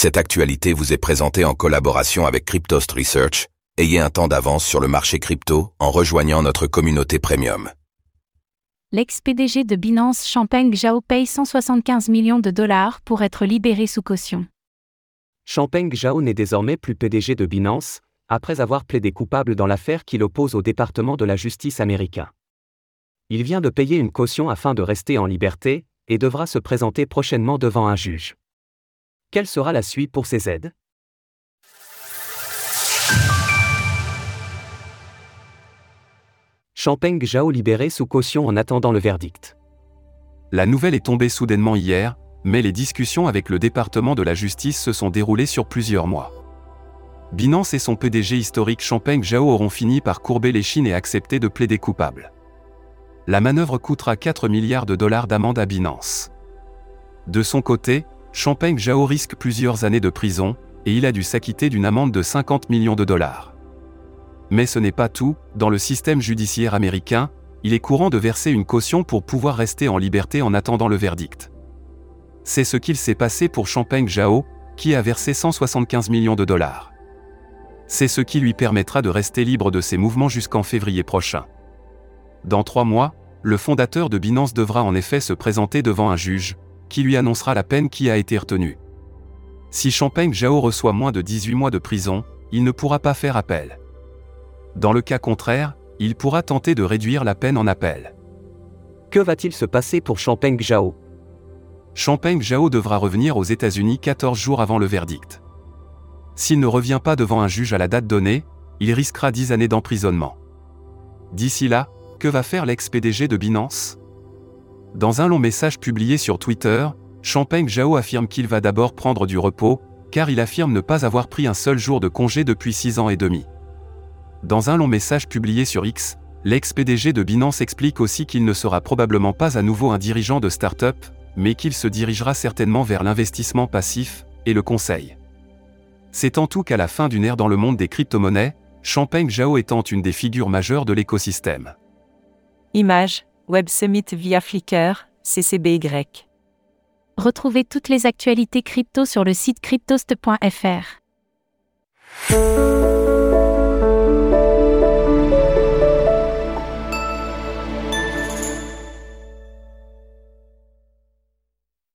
Cette actualité vous est présentée en collaboration avec Cryptost Research. Ayez un temps d'avance sur le marché crypto en rejoignant notre communauté premium. L'ex-PDG de Binance Champagne Zhao paye 175 millions de dollars pour être libéré sous caution. Champagne Zhao n'est désormais plus PDG de Binance, après avoir plaidé coupable dans l'affaire qui l'oppose au département de la justice américain. Il vient de payer une caution afin de rester en liberté, et devra se présenter prochainement devant un juge. Quelle sera la suite pour ces aides? Champagne Zhao libéré sous caution en attendant le verdict. La nouvelle est tombée soudainement hier, mais les discussions avec le département de la justice se sont déroulées sur plusieurs mois. Binance et son PDG historique Champagne Zhao auront fini par courber les chines et accepter de plaider coupable. La manœuvre coûtera 4 milliards de dollars d'amende à Binance. De son côté, Champagne Zhao risque plusieurs années de prison, et il a dû s'acquitter d'une amende de 50 millions de dollars. Mais ce n'est pas tout, dans le système judiciaire américain, il est courant de verser une caution pour pouvoir rester en liberté en attendant le verdict. C'est ce qu'il s'est passé pour Champagne Zhao, qui a versé 175 millions de dollars. C'est ce qui lui permettra de rester libre de ses mouvements jusqu'en février prochain. Dans trois mois, le fondateur de Binance devra en effet se présenter devant un juge, qui lui annoncera la peine qui a été retenue. Si Champagne Zhao reçoit moins de 18 mois de prison, il ne pourra pas faire appel. Dans le cas contraire, il pourra tenter de réduire la peine en appel. Que va-t-il se passer pour Champagne Zhao Champagne Zhao devra revenir aux États-Unis 14 jours avant le verdict. S'il ne revient pas devant un juge à la date donnée, il risquera 10 années d'emprisonnement. D'ici là, que va faire l'ex-PDG de Binance? Dans un long message publié sur Twitter, Champagne Zhao affirme qu'il va d'abord prendre du repos, car il affirme ne pas avoir pris un seul jour de congé depuis 6 ans et demi. Dans un long message publié sur X, l'ex-PDG de Binance explique aussi qu'il ne sera probablement pas à nouveau un dirigeant de start-up, mais qu'il se dirigera certainement vers l'investissement passif et le conseil. C'est en tout qu'à la fin d'une ère dans le monde des crypto-monnaies, Champagne Zhao étant une des figures majeures de l'écosystème. Image, Web Summit via Flickr, CCBY. Retrouvez toutes les actualités crypto sur le site cryptost.fr.